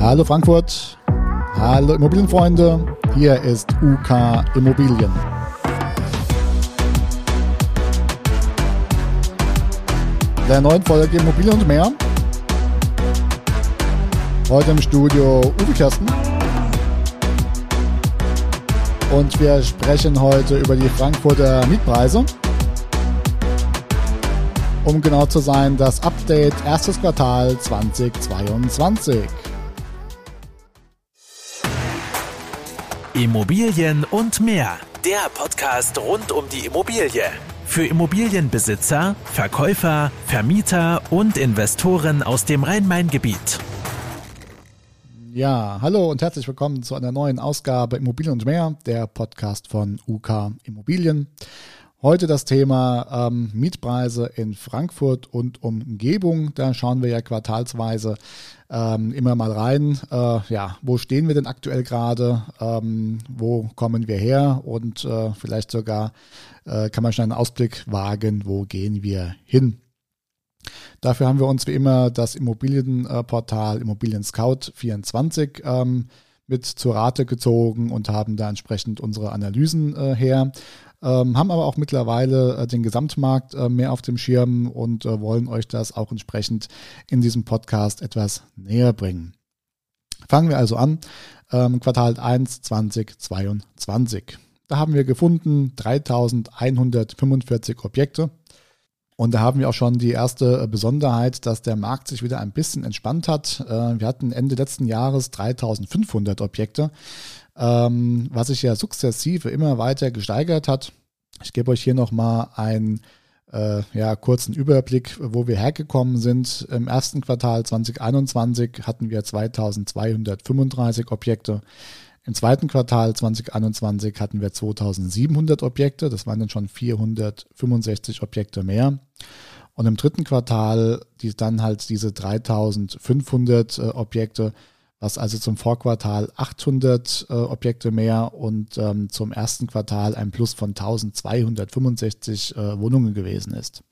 Hallo Frankfurt, hallo Immobilienfreunde, hier ist UK Immobilien. Der neuen Folge Immobilien und mehr. Heute im Studio Uwe Kersten. Und wir sprechen heute über die Frankfurter Mietpreise. Um genau zu sein, das Update erstes Quartal 2022. Immobilien und mehr. Der Podcast rund um die Immobilie. Für Immobilienbesitzer, Verkäufer, Vermieter und Investoren aus dem Rhein-Main-Gebiet. Ja, hallo und herzlich willkommen zu einer neuen Ausgabe Immobilien und mehr, der Podcast von UK Immobilien. Heute das Thema ähm, Mietpreise in Frankfurt und Umgebung. Da schauen wir ja quartalsweise ähm, immer mal rein. Äh, ja, wo stehen wir denn aktuell gerade? Ähm, wo kommen wir her? Und äh, vielleicht sogar äh, kann man schon einen Ausblick wagen, wo gehen wir hin? Dafür haben wir uns wie immer das Immobilienportal Immobilien Scout 24 ähm, mit zur Rate gezogen und haben da entsprechend unsere Analysen äh, her ähm, haben aber auch mittlerweile äh, den Gesamtmarkt äh, mehr auf dem Schirm und äh, wollen euch das auch entsprechend in diesem Podcast etwas näher bringen. Fangen wir also an. Ähm, Quartal 1 2022. Da haben wir gefunden 3145 Objekte. Und da haben wir auch schon die erste äh, Besonderheit, dass der Markt sich wieder ein bisschen entspannt hat. Äh, wir hatten Ende letzten Jahres 3500 Objekte ähm, was sich ja sukzessive immer weiter gesteigert hat. Ich gebe euch hier nochmal einen äh, ja, kurzen Überblick, wo wir hergekommen sind. Im ersten Quartal 2021 hatten wir 2235 Objekte. Im zweiten Quartal 2021 hatten wir 2700 Objekte. Das waren dann schon 465 Objekte mehr. Und im dritten Quartal die, dann halt diese 3500 äh, Objekte was also zum Vorquartal 800 äh, Objekte mehr und ähm, zum ersten Quartal ein Plus von 1265 äh, Wohnungen gewesen ist.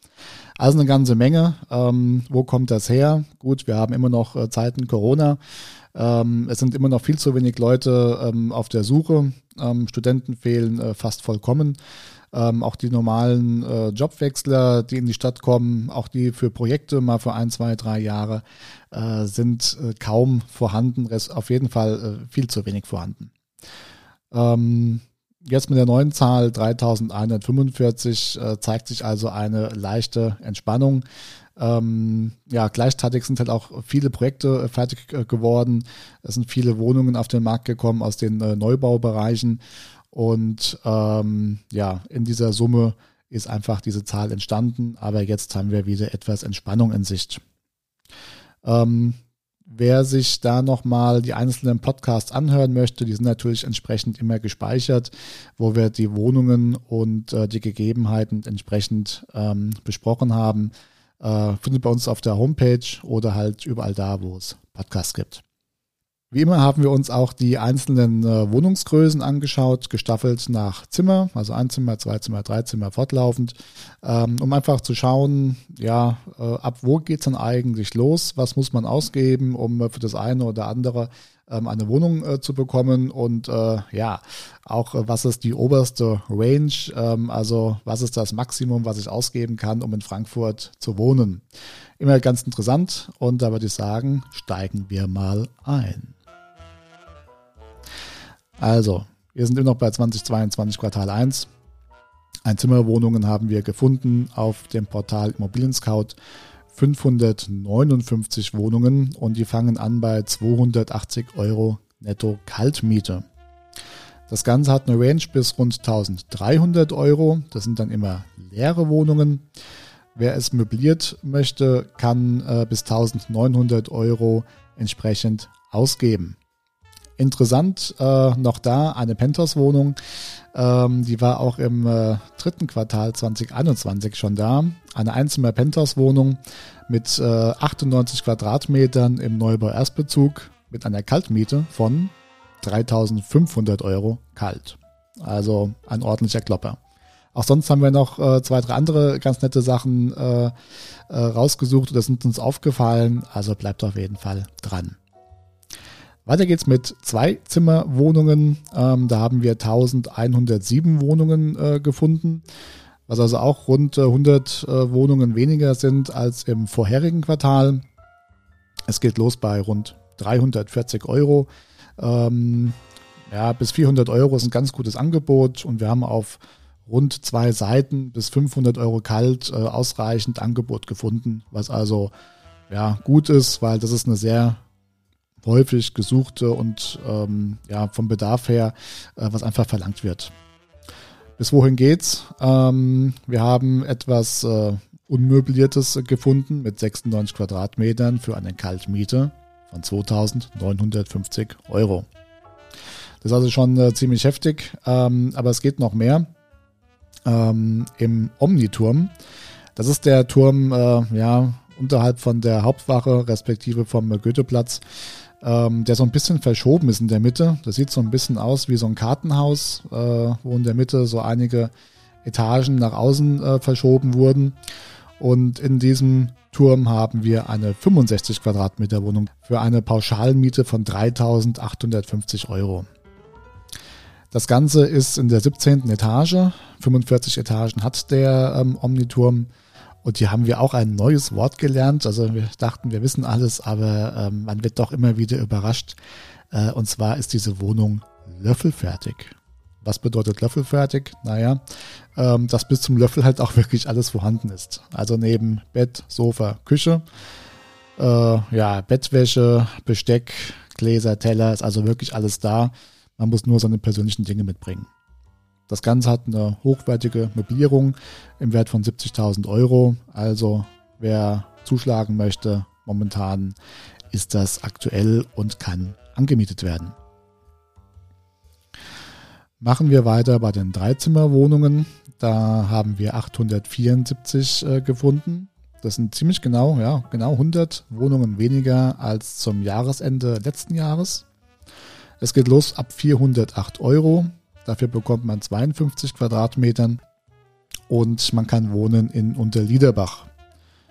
Also eine ganze Menge. Ähm, wo kommt das her? Gut, wir haben immer noch äh, Zeiten Corona. Ähm, es sind immer noch viel zu wenig Leute ähm, auf der Suche. Ähm, Studenten fehlen äh, fast vollkommen. Ähm, auch die normalen äh, Jobwechsler, die in die Stadt kommen, auch die für Projekte mal für ein, zwei, drei Jahre, äh, sind äh, kaum vorhanden, auf jeden Fall äh, viel zu wenig vorhanden. Ähm, jetzt mit der neuen Zahl 3145 äh, zeigt sich also eine leichte Entspannung. Ähm, ja, gleichzeitig sind halt auch viele Projekte äh, fertig geworden. Es sind viele Wohnungen auf den Markt gekommen aus den Neubaubereichen. Und ähm, ja, in dieser Summe ist einfach diese Zahl entstanden, aber jetzt haben wir wieder etwas Entspannung in Sicht. Ähm, wer sich da nochmal die einzelnen Podcasts anhören möchte, die sind natürlich entsprechend immer gespeichert, wo wir die Wohnungen und äh, die Gegebenheiten entsprechend ähm, besprochen haben. Äh, findet bei uns auf der Homepage oder halt überall da, wo es Podcasts gibt. Wie immer haben wir uns auch die einzelnen äh, Wohnungsgrößen angeschaut, gestaffelt nach Zimmer, also ein Zimmer, zwei Zimmer, drei Zimmer fortlaufend, ähm, um einfach zu schauen, ja, äh, ab wo geht's dann eigentlich los, was muss man ausgeben, um äh, für das eine oder andere ähm, eine Wohnung äh, zu bekommen und äh, ja, auch äh, was ist die oberste Range, ähm, also was ist das Maximum, was ich ausgeben kann, um in Frankfurt zu wohnen. Immer ganz interessant und da würde ich sagen, steigen wir mal ein. Also, wir sind immer noch bei 2022 Quartal 1. Einzimmerwohnungen haben wir gefunden auf dem Portal Immobilien Scout. 559 Wohnungen und die fangen an bei 280 Euro netto Kaltmiete. Das Ganze hat eine Range bis rund 1300 Euro. Das sind dann immer leere Wohnungen. Wer es möbliert möchte, kann äh, bis 1900 Euro entsprechend ausgeben. Interessant äh, noch da eine Penthouse-Wohnung. Ähm, die war auch im äh, dritten Quartal 2021 schon da. Eine Einzimmer Penthouse-Wohnung mit äh, 98 Quadratmetern im Neubau Erstbezug mit einer Kaltmiete von 3500 Euro kalt. Also ein ordentlicher Klopper. Auch sonst haben wir noch äh, zwei, drei andere ganz nette Sachen äh, äh, rausgesucht oder sind uns aufgefallen. Also bleibt auf jeden Fall dran. Weiter geht's mit Zwei-Zimmer-Wohnungen. Ähm, da haben wir 1107 Wohnungen äh, gefunden, was also auch rund 100 äh, Wohnungen weniger sind als im vorherigen Quartal. Es geht los bei rund 340 Euro. Ähm, ja, bis 400 Euro ist ein ganz gutes Angebot und wir haben auf rund zwei Seiten bis 500 Euro kalt äh, ausreichend Angebot gefunden, was also ja gut ist, weil das ist eine sehr häufig gesuchte und ähm, ja vom Bedarf her, äh, was einfach verlangt wird. Bis wohin geht's? Ähm, wir haben etwas äh, Unmöbliertes gefunden mit 96 Quadratmetern für eine Kaltmiete von 2950 Euro. Das ist also schon äh, ziemlich heftig, ähm, aber es geht noch mehr. Ähm, Im Omniturm, das ist der Turm, äh, ja, unterhalb von der Hauptwache, respektive vom Goetheplatz, ähm, der so ein bisschen verschoben ist in der Mitte. Das sieht so ein bisschen aus wie so ein Kartenhaus, äh, wo in der Mitte so einige Etagen nach außen äh, verschoben wurden. Und in diesem Turm haben wir eine 65 Quadratmeter Wohnung für eine Pauschalmiete von 3.850 Euro. Das Ganze ist in der 17. Etage. 45 Etagen hat der ähm, Omniturm. Und hier haben wir auch ein neues Wort gelernt. Also wir dachten, wir wissen alles, aber ähm, man wird doch immer wieder überrascht. Äh, und zwar ist diese Wohnung löffelfertig. Was bedeutet löffelfertig? Naja, ähm, dass bis zum Löffel halt auch wirklich alles vorhanden ist. Also neben Bett, Sofa, Küche, äh, ja, Bettwäsche, Besteck, Gläser, Teller, ist also wirklich alles da. Man muss nur seine persönlichen Dinge mitbringen. Das Ganze hat eine hochwertige Möblierung im Wert von 70.000 Euro. Also wer zuschlagen möchte, momentan ist das aktuell und kann angemietet werden. Machen wir weiter bei den Dreizimmerwohnungen. Da haben wir 874 äh, gefunden. Das sind ziemlich genau, ja, genau 100 Wohnungen weniger als zum Jahresende letzten Jahres. Es geht los ab 408 Euro. Dafür bekommt man 52 Quadratmetern und man kann wohnen in Unterliederbach.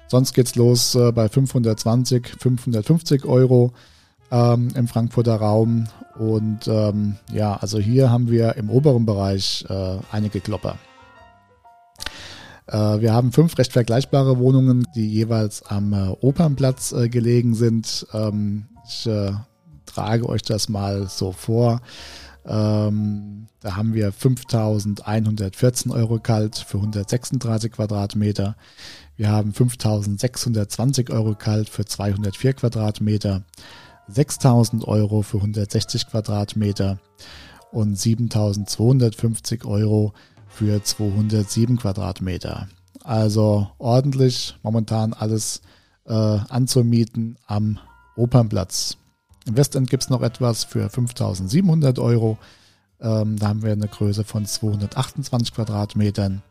Sonst geht's los äh, bei 520, 550 Euro ähm, im Frankfurter Raum. Und ähm, ja, also hier haben wir im oberen Bereich äh, einige Klopper. Äh, wir haben fünf recht vergleichbare Wohnungen, die jeweils am äh, Opernplatz äh, gelegen sind. Ähm, ich trage euch das mal so vor. Ähm, da haben wir 5.114 Euro kalt für 136 Quadratmeter. Wir haben 5.620 Euro kalt für 204 Quadratmeter. 6.000 Euro für 160 Quadratmeter und 7.250 Euro für 207 Quadratmeter. Also ordentlich momentan alles äh, anzumieten am Opernplatz. Im Westend gibt es noch etwas für 5700 Euro. Ähm, da haben wir eine Größe von 228 Quadratmetern.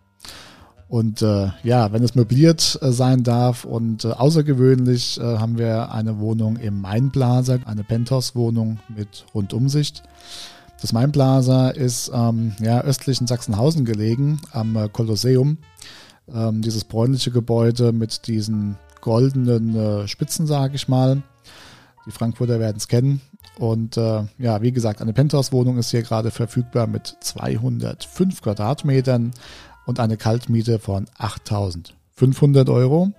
Und äh, ja, wenn es möbliert äh, sein darf und äh, außergewöhnlich äh, haben wir eine Wohnung im Main Plaza, eine Penthouse-Wohnung mit Rundumsicht. Das Main Plaza ist ähm, ja, östlich in Sachsenhausen gelegen, am äh, Kolosseum. Ähm, dieses bräunliche Gebäude mit diesen goldenen äh, Spitzen, sage ich mal. Die Frankfurter werden es kennen. Und äh, ja, wie gesagt, eine Penthouse-Wohnung ist hier gerade verfügbar mit 205 Quadratmetern und eine Kaltmiete von 8500 Euro.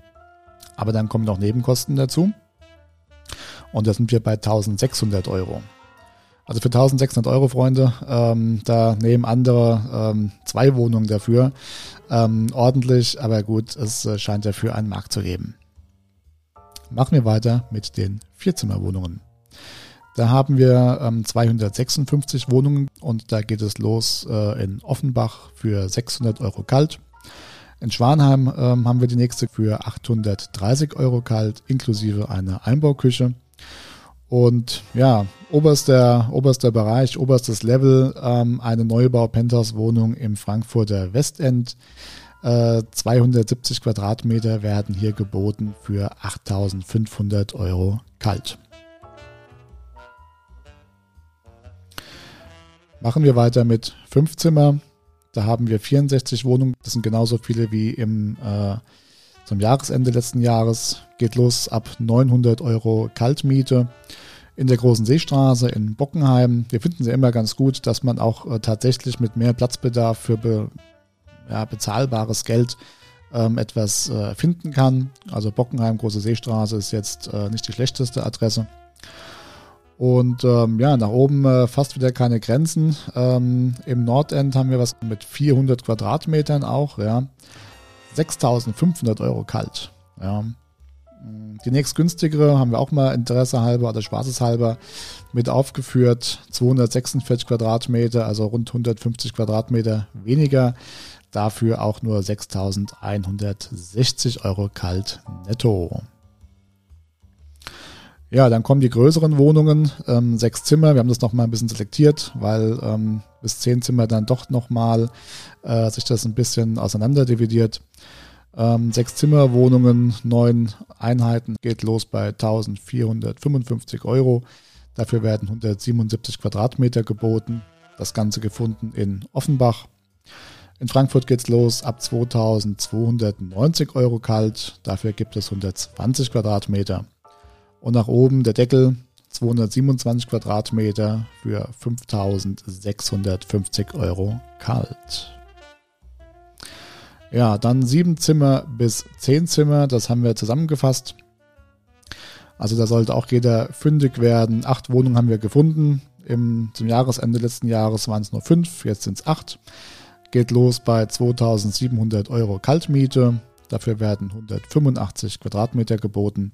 Aber dann kommen noch Nebenkosten dazu. Und da sind wir bei 1600 Euro. Also für 1600 Euro, Freunde, ähm, da nehmen andere ähm, zwei Wohnungen dafür. Ähm, ordentlich, aber gut, es äh, scheint dafür einen Markt zu geben. Machen wir weiter mit den Vierzimmerwohnungen. Da haben wir ähm, 256 Wohnungen und da geht es los äh, in Offenbach für 600 Euro kalt. In Schwanheim ähm, haben wir die nächste für 830 Euro kalt, inklusive einer Einbauküche. Und ja, oberster, oberster Bereich, oberstes Level, ähm, eine Neubau-Penthouse-Wohnung im Frankfurter Westend 270 äh, Quadratmeter werden hier geboten für 8500 Euro kalt. Machen wir weiter mit fünf Zimmer. Da haben wir 64 Wohnungen. Das sind genauso viele wie im, äh, zum Jahresende letzten Jahres. Geht los ab 900 Euro Kaltmiete. in der Großen Seestraße in Bockenheim. Wir finden sie immer ganz gut, dass man auch äh, tatsächlich mit mehr Platzbedarf für be, ja, bezahlbares Geld ähm, etwas äh, finden kann. Also Bockenheim, Große Seestraße ist jetzt äh, nicht die schlechteste Adresse. Und ähm, ja, nach oben äh, fast wieder keine Grenzen. Ähm, Im Nordend haben wir was mit 400 Quadratmetern auch, ja. 6500 Euro kalt. Ja. Die nächstgünstigere haben wir auch mal Interesse halber oder spaßeshalber mit aufgeführt. 246 Quadratmeter, also rund 150 Quadratmeter weniger. Dafür auch nur 6160 Euro kalt netto. Ja, dann kommen die größeren Wohnungen, ähm, sechs Zimmer. Wir haben das nochmal ein bisschen selektiert, weil ähm, bis zehn Zimmer dann doch nochmal äh, sich das ein bisschen auseinander dividiert. Ähm, sechs Zimmerwohnungen, neun Einheiten, geht los bei 1455 Euro. Dafür werden 177 Quadratmeter geboten. Das Ganze gefunden in Offenbach. In Frankfurt geht's los ab 2290 Euro kalt. Dafür gibt es 120 Quadratmeter. Und nach oben der Deckel 227 Quadratmeter für 5650 Euro kalt. Ja, dann sieben Zimmer bis zehn Zimmer, das haben wir zusammengefasst. Also da sollte auch jeder fündig werden. Acht Wohnungen haben wir gefunden. Im, zum Jahresende letzten Jahres waren es nur fünf, jetzt sind es acht. Geht los bei 2700 Euro Kaltmiete. Dafür werden 185 Quadratmeter geboten.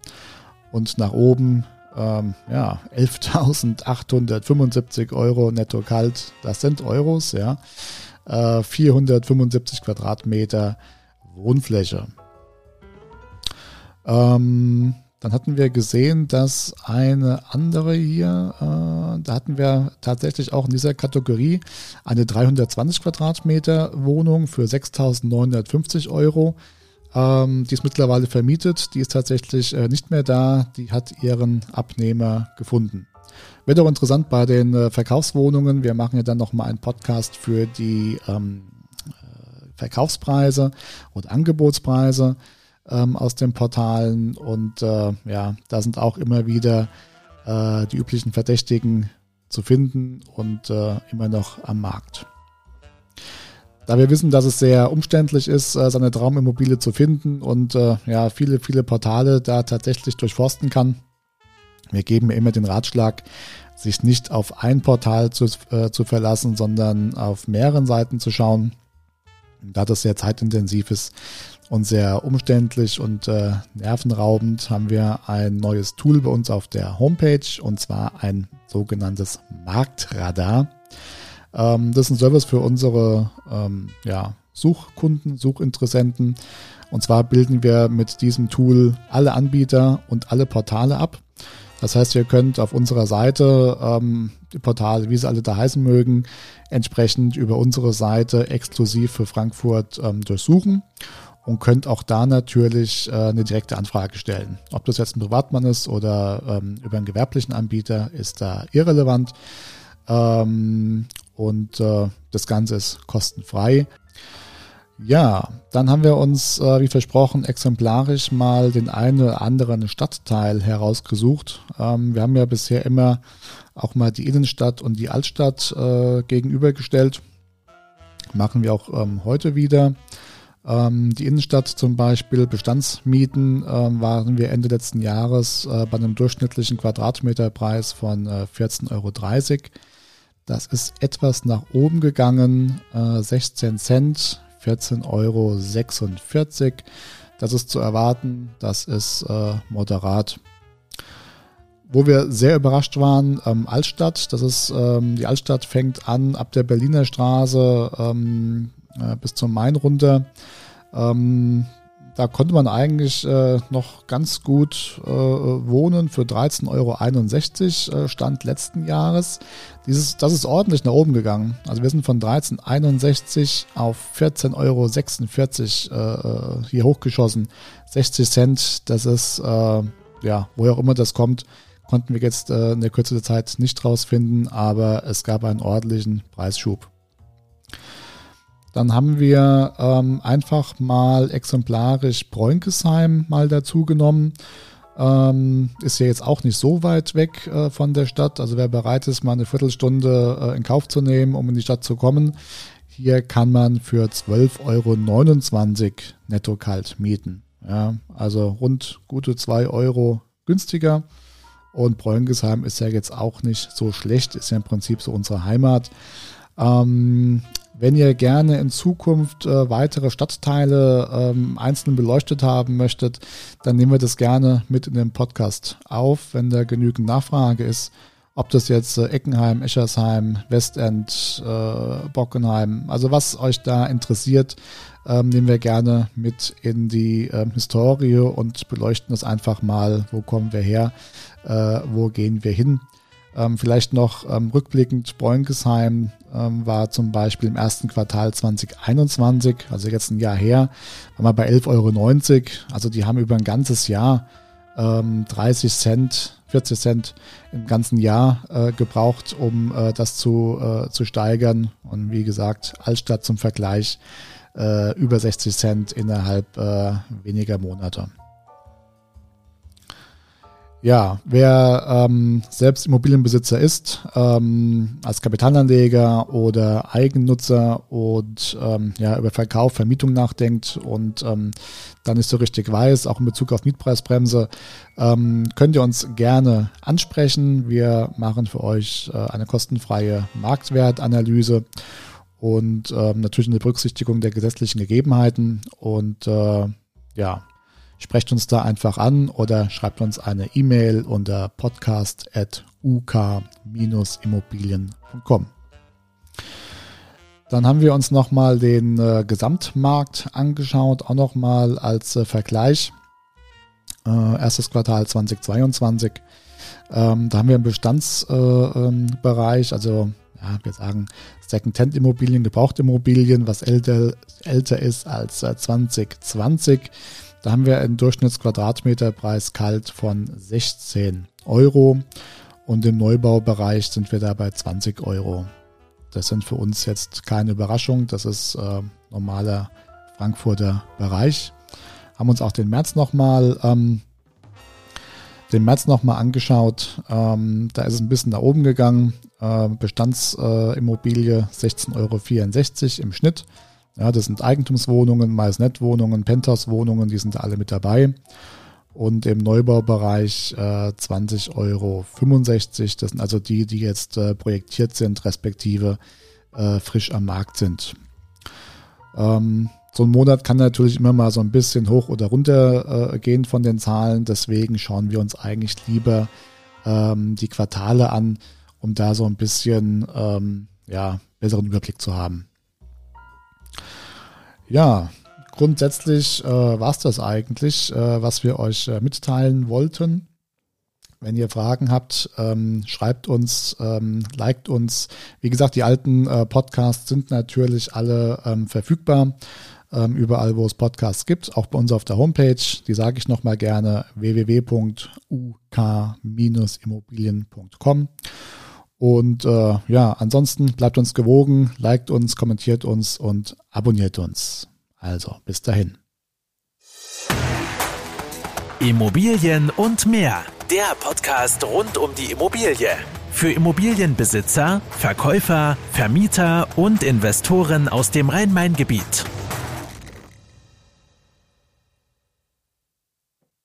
Und nach oben ähm, ja, 11.875 Euro netto kalt. Das sind Euros, ja. 475 äh, Quadratmeter Wohnfläche. Ähm, dann hatten wir gesehen, dass eine andere hier, äh, da hatten wir tatsächlich auch in dieser Kategorie eine 320 Quadratmeter Wohnung für 6.950 Euro. Ähm, die ist mittlerweile vermietet, die ist tatsächlich äh, nicht mehr da, die hat ihren Abnehmer gefunden. Wird auch interessant bei den äh, Verkaufswohnungen. Wir machen ja dann nochmal einen Podcast für die ähm, äh, Verkaufspreise und Angebotspreise ähm, aus den Portalen. Und äh, ja, da sind auch immer wieder äh, die üblichen Verdächtigen zu finden und äh, immer noch am Markt. Da wir wissen, dass es sehr umständlich ist, äh, seine Traumimmobilie zu finden und ja, viele, viele Portale da tatsächlich durchforsten kann, wir geben immer den Ratschlag, sich nicht auf ein Portal zu, äh, zu verlassen, sondern auf mehreren Seiten zu schauen. Da das sehr zeitintensiv ist und sehr umständlich und äh, nervenraubend, haben wir ein neues Tool bei uns auf der Homepage und zwar ein sogenanntes Marktradar. Ähm, das ist ein Service für unsere ähm, ja, Suchkunden, Suchinteressenten. Und zwar bilden wir mit diesem Tool alle Anbieter und alle Portale ab. Das heißt, ihr könnt auf unserer Seite ähm, die Portale, wie sie alle da heißen mögen, entsprechend über unsere Seite exklusiv für Frankfurt ähm, durchsuchen und könnt auch da natürlich äh, eine direkte Anfrage stellen. Ob das jetzt ein Privatmann ist oder ähm, über einen gewerblichen Anbieter, ist da irrelevant. Ähm, und äh, das Ganze ist kostenfrei. Ja, dann haben wir uns, äh, wie versprochen, exemplarisch mal den einen oder anderen Stadtteil herausgesucht. Ähm, wir haben ja bisher immer auch mal die Innenstadt und die Altstadt äh, gegenübergestellt. Machen wir auch ähm, heute wieder. Ähm, die Innenstadt zum Beispiel, Bestandsmieten, ähm, waren wir Ende letzten Jahres äh, bei einem durchschnittlichen Quadratmeterpreis von äh, 14,30 Euro. Das ist etwas nach oben gegangen, äh, 16 Cent 14,46 Euro. Das ist zu erwarten, das ist äh, moderat. Wo wir sehr überrascht waren, ähm, Altstadt. Das ist, ähm, die Altstadt fängt an ab der Berliner Straße ähm, äh, bis zum Main runter. Ähm, da konnte man eigentlich äh, noch ganz gut äh, wohnen für 13,61 Euro, äh, Stand letzten Jahres. Dieses, das ist ordentlich nach oben gegangen. Also wir sind von 13,61 auf 14,46 Euro äh, hier hochgeschossen. 60 Cent, das ist, äh, ja, woher auch immer das kommt, konnten wir jetzt äh, in der Kürze der Zeit nicht rausfinden, aber es gab einen ordentlichen Preisschub. Dann haben wir ähm, einfach mal exemplarisch Bräunkesheim mal dazu genommen. Ähm, ist ja jetzt auch nicht so weit weg äh, von der Stadt. Also wer bereit ist, mal eine Viertelstunde äh, in Kauf zu nehmen, um in die Stadt zu kommen, hier kann man für 12,29 Euro netto kalt mieten. Ja, also rund gute 2 Euro günstiger. Und Bräungesheim ist ja jetzt auch nicht so schlecht, ist ja im Prinzip so unsere Heimat. Ähm, wenn ihr gerne in Zukunft äh, weitere Stadtteile ähm, einzeln beleuchtet haben möchtet, dann nehmen wir das gerne mit in den Podcast auf, wenn da genügend Nachfrage ist. Ob das jetzt äh, Eckenheim, Eschersheim, Westend, äh, Bockenheim, also was euch da interessiert, ähm, nehmen wir gerne mit in die ähm, Historie und beleuchten das einfach mal, wo kommen wir her, äh, wo gehen wir hin. Ähm, vielleicht noch ähm, rückblickend, Bräunkesheim ähm, war zum Beispiel im ersten Quartal 2021, also jetzt ein Jahr her, waren wir bei 11,90 Euro. Also die haben über ein ganzes Jahr ähm, 30 Cent, 40 Cent im ganzen Jahr äh, gebraucht, um äh, das zu, äh, zu steigern. Und wie gesagt, Altstadt zum Vergleich äh, über 60 Cent innerhalb äh, weniger Monate. Ja, wer ähm, selbst Immobilienbesitzer ist, ähm, als Kapitalanleger oder Eigennutzer und ähm, ja, über Verkauf, Vermietung nachdenkt und ähm, dann nicht so richtig weiß, auch in Bezug auf Mietpreisbremse, ähm, könnt ihr uns gerne ansprechen. Wir machen für euch äh, eine kostenfreie Marktwertanalyse und ähm, natürlich eine Berücksichtigung der gesetzlichen Gegebenheiten und äh, ja, Sprecht uns da einfach an oder schreibt uns eine E-Mail unter podcast.uk-immobilien.com. Dann haben wir uns nochmal den äh, Gesamtmarkt angeschaut, auch nochmal als äh, Vergleich. Äh, erstes Quartal 2022. Ähm, da haben wir im Bestandsbereich, äh, also ja, wir sagen Second-Hand-Immobilien, Gebrauchtimmobilien, was älter, älter ist als 2020 äh, da haben wir einen Durchschnittsquadratmeterpreis kalt von 16 Euro und im Neubaubereich sind wir da bei 20 Euro. Das sind für uns jetzt keine Überraschung, das ist äh, normaler Frankfurter Bereich. Haben uns auch den März nochmal ähm, den angeschaut. Ähm, da ist es ein bisschen nach oben gegangen. Äh, Bestandsimmobilie äh, 16,64 Euro im Schnitt. Ja, das sind Eigentumswohnungen, MySnet-Wohnungen, Penthouse-Wohnungen, die sind alle mit dabei. Und im Neubaubereich äh, 20,65 Euro. Das sind also die, die jetzt äh, projektiert sind, respektive äh, frisch am Markt sind. Ähm, so ein Monat kann natürlich immer mal so ein bisschen hoch oder runter äh, gehen von den Zahlen. Deswegen schauen wir uns eigentlich lieber ähm, die Quartale an, um da so ein bisschen ähm, ja, besseren Überblick zu haben. Ja, grundsätzlich äh, war es das eigentlich, äh, was wir euch äh, mitteilen wollten. Wenn ihr Fragen habt, ähm, schreibt uns, ähm, liked uns. Wie gesagt, die alten äh, Podcasts sind natürlich alle ähm, verfügbar. Ähm, überall, wo es Podcasts gibt, auch bei uns auf der Homepage. Die sage ich nochmal gerne, www.uk-immobilien.com. Und äh, ja, ansonsten bleibt uns gewogen, liked uns, kommentiert uns und abonniert uns. Also, bis dahin. Immobilien und mehr. Der Podcast rund um die Immobilie. Für Immobilienbesitzer, Verkäufer, Vermieter und Investoren aus dem Rhein-Main-Gebiet.